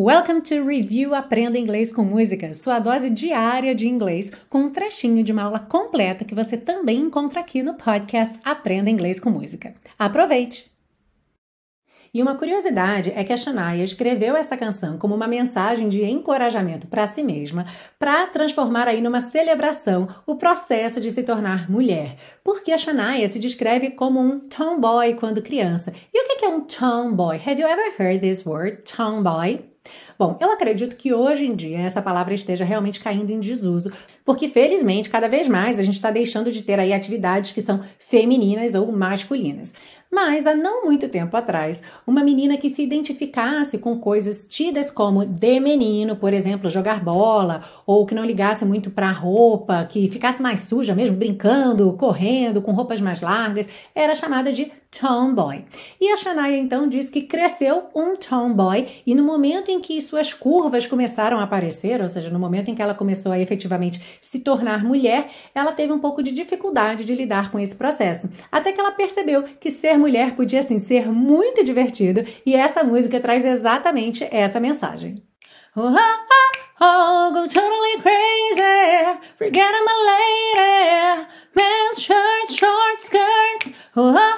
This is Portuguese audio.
Welcome to Review Aprenda Inglês com Música, sua dose diária de inglês, com um trechinho de uma aula completa que você também encontra aqui no podcast Aprenda Inglês com Música. Aproveite! E uma curiosidade é que a Shania escreveu essa canção como uma mensagem de encorajamento para si mesma, para transformar aí numa celebração o processo de se tornar mulher. Porque a Shania se descreve como um tomboy quando criança. E o que é um tomboy? Have you ever heard this word, tomboy? Bom, eu acredito que hoje em dia essa palavra esteja realmente caindo em desuso, porque felizmente cada vez mais a gente está deixando de ter aí atividades que são femininas ou masculinas. Mas há não muito tempo atrás, uma menina que se identificasse com coisas tidas como de menino, por exemplo, jogar bola, ou que não ligasse muito para a roupa, que ficasse mais suja mesmo, brincando, correndo, com roupas mais largas, era chamada de tomboy. E a Shania então diz que cresceu um tomboy e no momento em que suas curvas começaram a aparecer, ou seja, no momento em que ela começou a efetivamente se tornar mulher, ela teve um pouco de dificuldade de lidar com esse processo. Até que ela percebeu que ser mulher podia sim ser muito divertido e essa música traz exatamente essa mensagem. Oh, oh, oh, oh go totally crazy, forget I'm a lady, men's shirts, short skirts, oh, oh,